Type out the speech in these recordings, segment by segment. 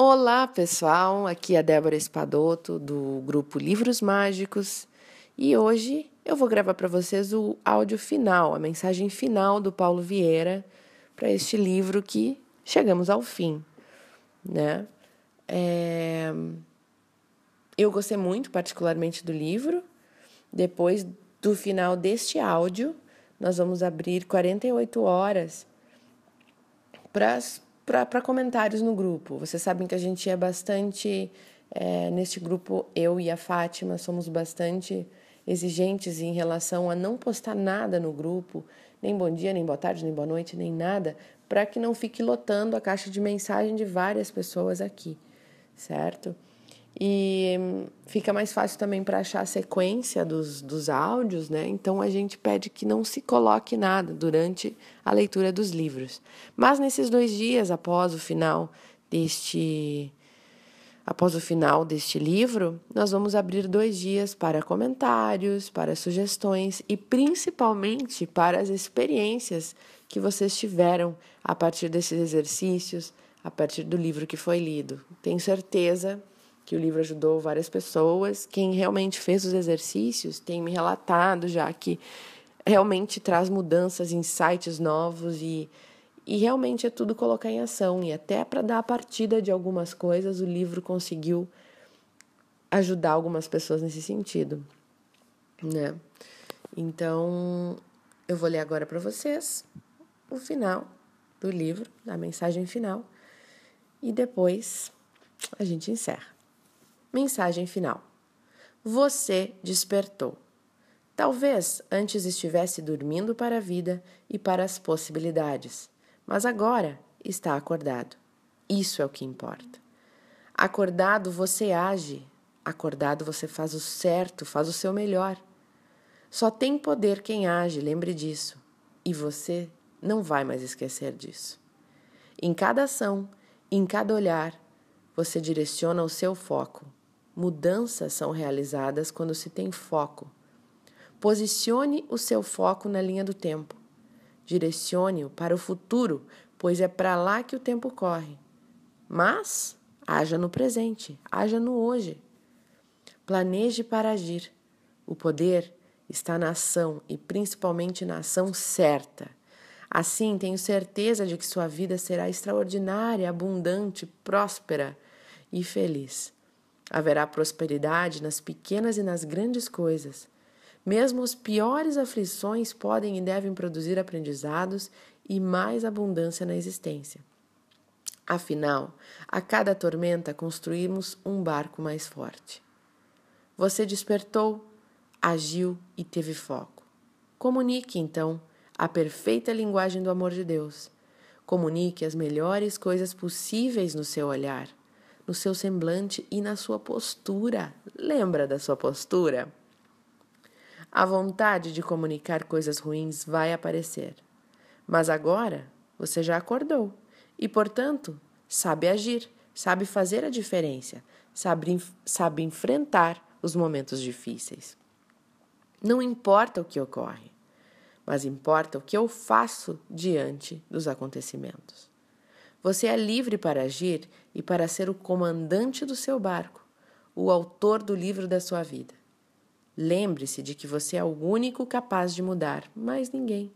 Olá, pessoal. Aqui é a Débora Espadoto do grupo Livros Mágicos e hoje eu vou gravar para vocês o áudio final, a mensagem final do Paulo Vieira para este livro que chegamos ao fim, né? É... Eu gostei muito, particularmente, do livro. Depois do final deste áudio, nós vamos abrir 48 horas para comentários no grupo. Vocês sabem que a gente é bastante. É, neste grupo, eu e a Fátima somos bastante exigentes em relação a não postar nada no grupo, nem bom dia, nem boa tarde, nem boa noite, nem nada, para que não fique lotando a caixa de mensagem de várias pessoas aqui, certo? E fica mais fácil também para achar a sequência dos, dos áudios, né? Então a gente pede que não se coloque nada durante a leitura dos livros. Mas nesses dois dias após o final deste após o final deste livro, nós vamos abrir dois dias para comentários, para sugestões e principalmente para as experiências que vocês tiveram a partir desses exercícios, a partir do livro que foi lido. Tenho certeza que o livro ajudou várias pessoas. Quem realmente fez os exercícios tem me relatado já que realmente traz mudanças, insights novos e, e realmente é tudo colocar em ação. E até para dar a partida de algumas coisas, o livro conseguiu ajudar algumas pessoas nesse sentido, né? Então, eu vou ler agora para vocês o final do livro, a mensagem final, e depois a gente encerra. Mensagem final. Você despertou. Talvez antes estivesse dormindo para a vida e para as possibilidades, mas agora está acordado. Isso é o que importa. Acordado você age, acordado você faz o certo, faz o seu melhor. Só tem poder quem age, lembre disso. E você não vai mais esquecer disso. Em cada ação, em cada olhar, você direciona o seu foco Mudanças são realizadas quando se tem foco. Posicione o seu foco na linha do tempo. Direcione-o para o futuro, pois é para lá que o tempo corre. Mas haja no presente, haja no hoje. Planeje para agir. O poder está na ação e principalmente na ação certa. Assim, tenho certeza de que sua vida será extraordinária, abundante, próspera e feliz. Haverá prosperidade nas pequenas e nas grandes coisas. Mesmo as piores aflições podem e devem produzir aprendizados e mais abundância na existência. Afinal, a cada tormenta construímos um barco mais forte. Você despertou, agiu e teve foco. Comunique, então, a perfeita linguagem do amor de Deus. Comunique as melhores coisas possíveis no seu olhar no seu semblante e na sua postura. Lembra da sua postura? A vontade de comunicar coisas ruins vai aparecer. Mas agora você já acordou e, portanto, sabe agir, sabe fazer a diferença, sabe, sabe enfrentar os momentos difíceis. Não importa o que ocorre, mas importa o que eu faço diante dos acontecimentos. Você é livre para agir e para ser o comandante do seu barco, o autor do livro da sua vida. Lembre-se de que você é o único capaz de mudar, mais ninguém.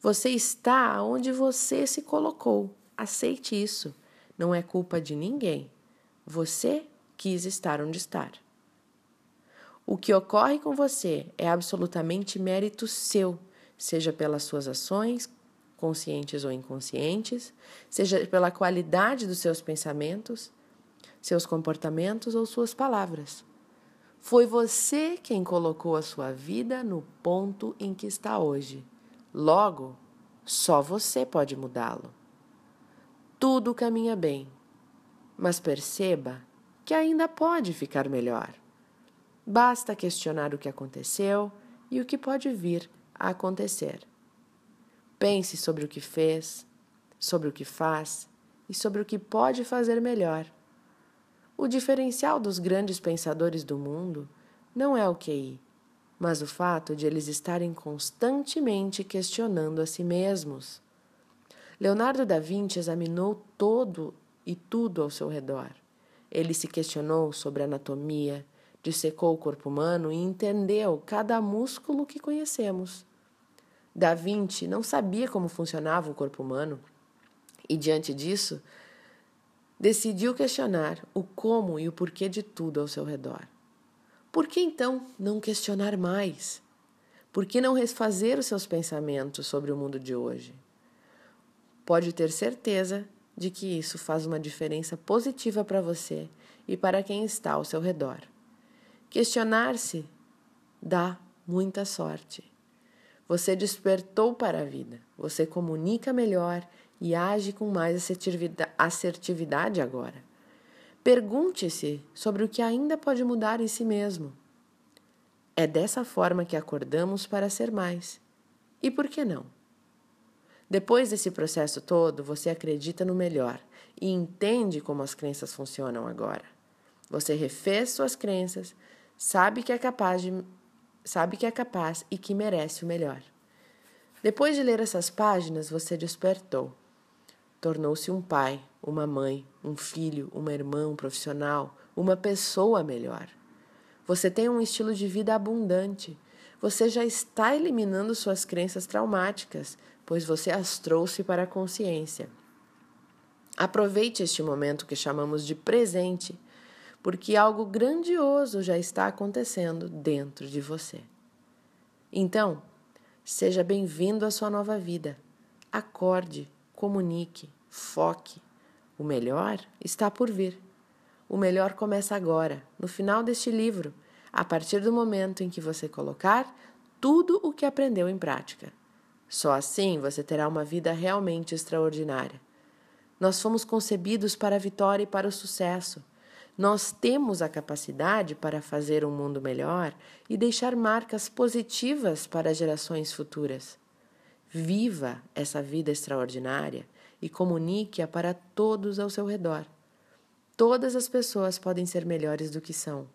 Você está onde você se colocou. Aceite isso. Não é culpa de ninguém. Você quis estar onde está. O que ocorre com você é absolutamente mérito seu, seja pelas suas ações, conscientes ou inconscientes, seja pela qualidade dos seus pensamentos, seus comportamentos ou suas palavras. Foi você quem colocou a sua vida no ponto em que está hoje. Logo, só você pode mudá-lo. Tudo caminha bem, mas perceba que ainda pode ficar melhor. Basta questionar o que aconteceu e o que pode vir a acontecer. Pense sobre o que fez, sobre o que faz e sobre o que pode fazer melhor. O diferencial dos grandes pensadores do mundo não é o QI, mas o fato de eles estarem constantemente questionando a si mesmos. Leonardo da Vinci examinou todo e tudo ao seu redor. Ele se questionou sobre anatomia, dissecou o corpo humano e entendeu cada músculo que conhecemos. Da Vinci não sabia como funcionava o corpo humano e, diante disso, decidiu questionar o como e o porquê de tudo ao seu redor. Por que então não questionar mais? Por que não refazer os seus pensamentos sobre o mundo de hoje? Pode ter certeza de que isso faz uma diferença positiva para você e para quem está ao seu redor. Questionar-se dá muita sorte. Você despertou para a vida, você comunica melhor e age com mais assertividade agora. Pergunte-se sobre o que ainda pode mudar em si mesmo. É dessa forma que acordamos para ser mais. E por que não? Depois desse processo todo, você acredita no melhor e entende como as crenças funcionam agora. Você refez suas crenças, sabe que é capaz de, sabe que é capaz e que merece o melhor. Depois de ler essas páginas, você despertou. Tornou-se um pai, uma mãe, um filho, uma irmã, um profissional, uma pessoa melhor. Você tem um estilo de vida abundante. Você já está eliminando suas crenças traumáticas, pois você as trouxe para a consciência. Aproveite este momento que chamamos de presente porque algo grandioso já está acontecendo dentro de você. Então, seja bem-vindo à sua nova vida. Acorde, comunique, foque. O melhor está por vir. O melhor começa agora, no final deste livro, a partir do momento em que você colocar tudo o que aprendeu em prática. Só assim você terá uma vida realmente extraordinária. Nós fomos concebidos para a vitória e para o sucesso. Nós temos a capacidade para fazer um mundo melhor e deixar marcas positivas para gerações futuras. Viva essa vida extraordinária e comunique-a para todos ao seu redor. Todas as pessoas podem ser melhores do que são.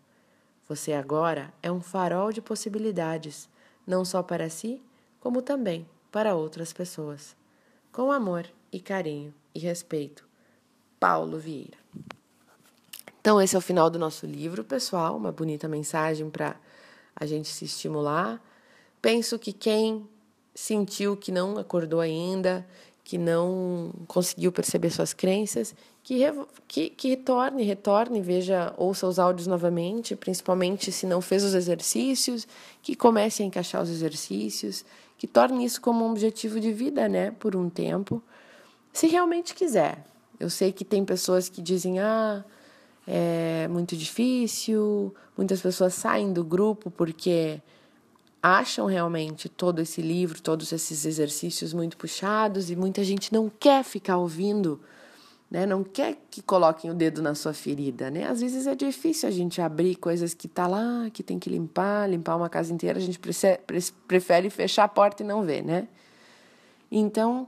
Você agora é um farol de possibilidades, não só para si, como também para outras pessoas. Com amor e carinho e respeito. Paulo Vieira. Então, esse é o final do nosso livro, pessoal. Uma bonita mensagem para a gente se estimular. Penso que quem sentiu que não acordou ainda, que não conseguiu perceber suas crenças, que, que, que retorne, retorne, veja, ouça os áudios novamente, principalmente se não fez os exercícios, que comece a encaixar os exercícios, que torne isso como um objetivo de vida, né, por um tempo, se realmente quiser. Eu sei que tem pessoas que dizem, ah, é muito difícil, muitas pessoas saem do grupo porque acham realmente todo esse livro, todos esses exercícios muito puxados e muita gente não quer ficar ouvindo, né? Não quer que coloquem o dedo na sua ferida, né? Às vezes é difícil a gente abrir coisas que tá lá, que tem que limpar, limpar uma casa inteira, a gente prefere fechar a porta e não ver, né? Então,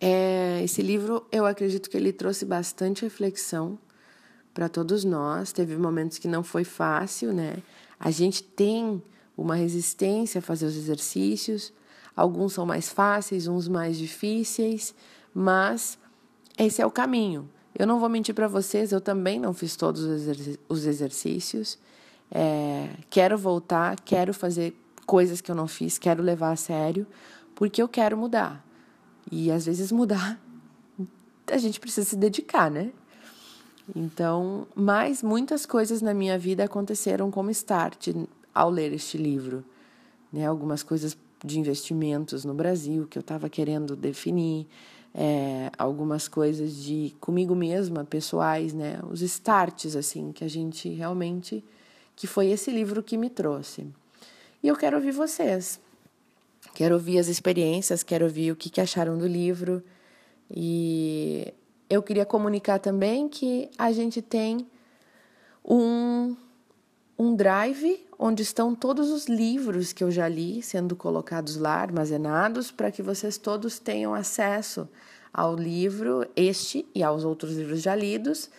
é, esse livro eu acredito que ele trouxe bastante reflexão para todos nós. Teve momentos que não foi fácil, né? A gente tem uma resistência a fazer os exercícios. Alguns são mais fáceis, uns mais difíceis, mas esse é o caminho. Eu não vou mentir para vocês, eu também não fiz todos os exercícios. É, quero voltar, quero fazer coisas que eu não fiz, quero levar a sério, porque eu quero mudar. E às vezes mudar, a gente precisa se dedicar, né? Então, mas muitas coisas na minha vida aconteceram como start ao ler este livro. Né? Algumas coisas de investimentos no Brasil que eu estava querendo definir, é, algumas coisas de comigo mesma, pessoais, né? Os starts, assim, que a gente realmente. que foi esse livro que me trouxe. E eu quero ouvir vocês. Quero ouvir as experiências, quero ouvir o que, que acharam do livro. E eu queria comunicar também que a gente tem um, um drive onde estão todos os livros que eu já li sendo colocados lá, armazenados, para que vocês todos tenham acesso ao livro, este e aos outros livros já lidos,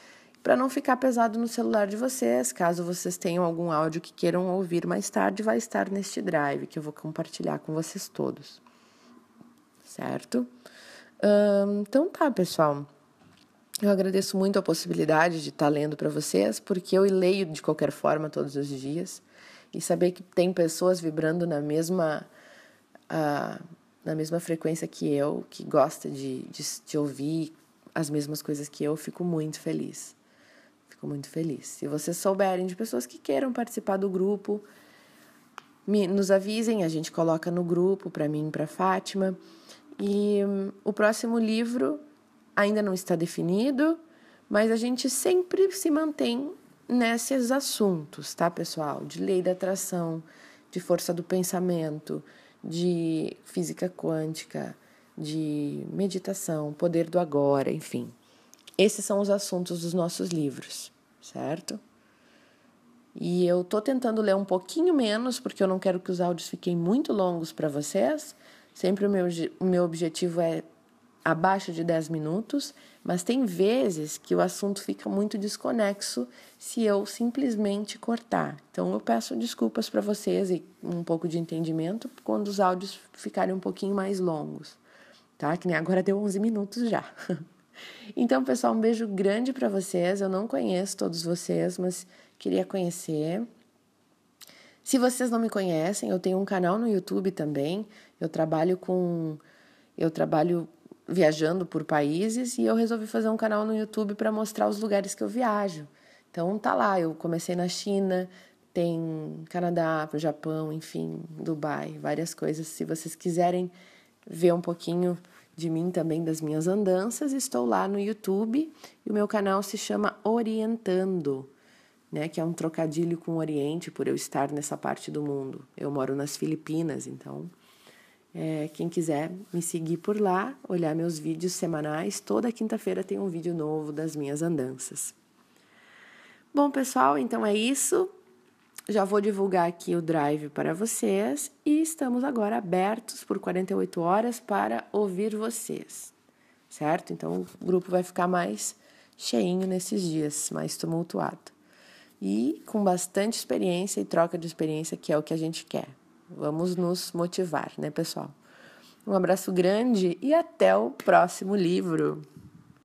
para não ficar pesado no celular de vocês. Caso vocês tenham algum áudio que queiram ouvir mais tarde, vai estar neste drive que eu vou compartilhar com vocês todos. Certo? então tá, pessoal. Eu agradeço muito a possibilidade de estar tá lendo para vocês, porque eu leio de qualquer forma todos os dias e saber que tem pessoas vibrando na mesma uh, na mesma frequência que eu, que gosta de, de, de ouvir as mesmas coisas que eu, fico muito feliz. Fico muito feliz. Se vocês souberem de pessoas que queiram participar do grupo, me, nos avisem, a gente coloca no grupo para mim e para Fátima. E um, o próximo livro ainda não está definido, mas a gente sempre se mantém nesses assuntos, tá, pessoal? De lei da atração, de força do pensamento, de física quântica, de meditação, poder do agora, enfim. Esses são os assuntos dos nossos livros, certo? E eu tô tentando ler um pouquinho menos, porque eu não quero que os áudios fiquem muito longos para vocês. Sempre o meu, o meu objetivo é abaixo de 10 minutos, mas tem vezes que o assunto fica muito desconexo se eu simplesmente cortar. Então eu peço desculpas para vocês e um pouco de entendimento quando os áudios ficarem um pouquinho mais longos, tá? Que nem agora deu 11 minutos já. Então, pessoal, um beijo grande para vocês. Eu não conheço todos vocês, mas queria conhecer. Se vocês não me conhecem, eu tenho um canal no YouTube também. Eu trabalho com eu trabalho viajando por países e eu resolvi fazer um canal no YouTube para mostrar os lugares que eu viajo. Então tá lá, eu comecei na China, tem Canadá, Japão, enfim, Dubai, várias coisas. Se vocês quiserem ver um pouquinho de mim também, das minhas andanças, estou lá no YouTube e o meu canal se chama Orientando, né, que é um trocadilho com o Oriente por eu estar nessa parte do mundo. Eu moro nas Filipinas, então é, quem quiser me seguir por lá, olhar meus vídeos semanais, toda quinta-feira tem um vídeo novo das minhas andanças. Bom, pessoal, então é isso. Já vou divulgar aqui o drive para vocês e estamos agora abertos por 48 horas para ouvir vocês, certo? Então o grupo vai ficar mais cheinho nesses dias, mais tumultuado. E com bastante experiência e troca de experiência, que é o que a gente quer. Vamos nos motivar, né, pessoal? Um abraço grande e até o próximo livro.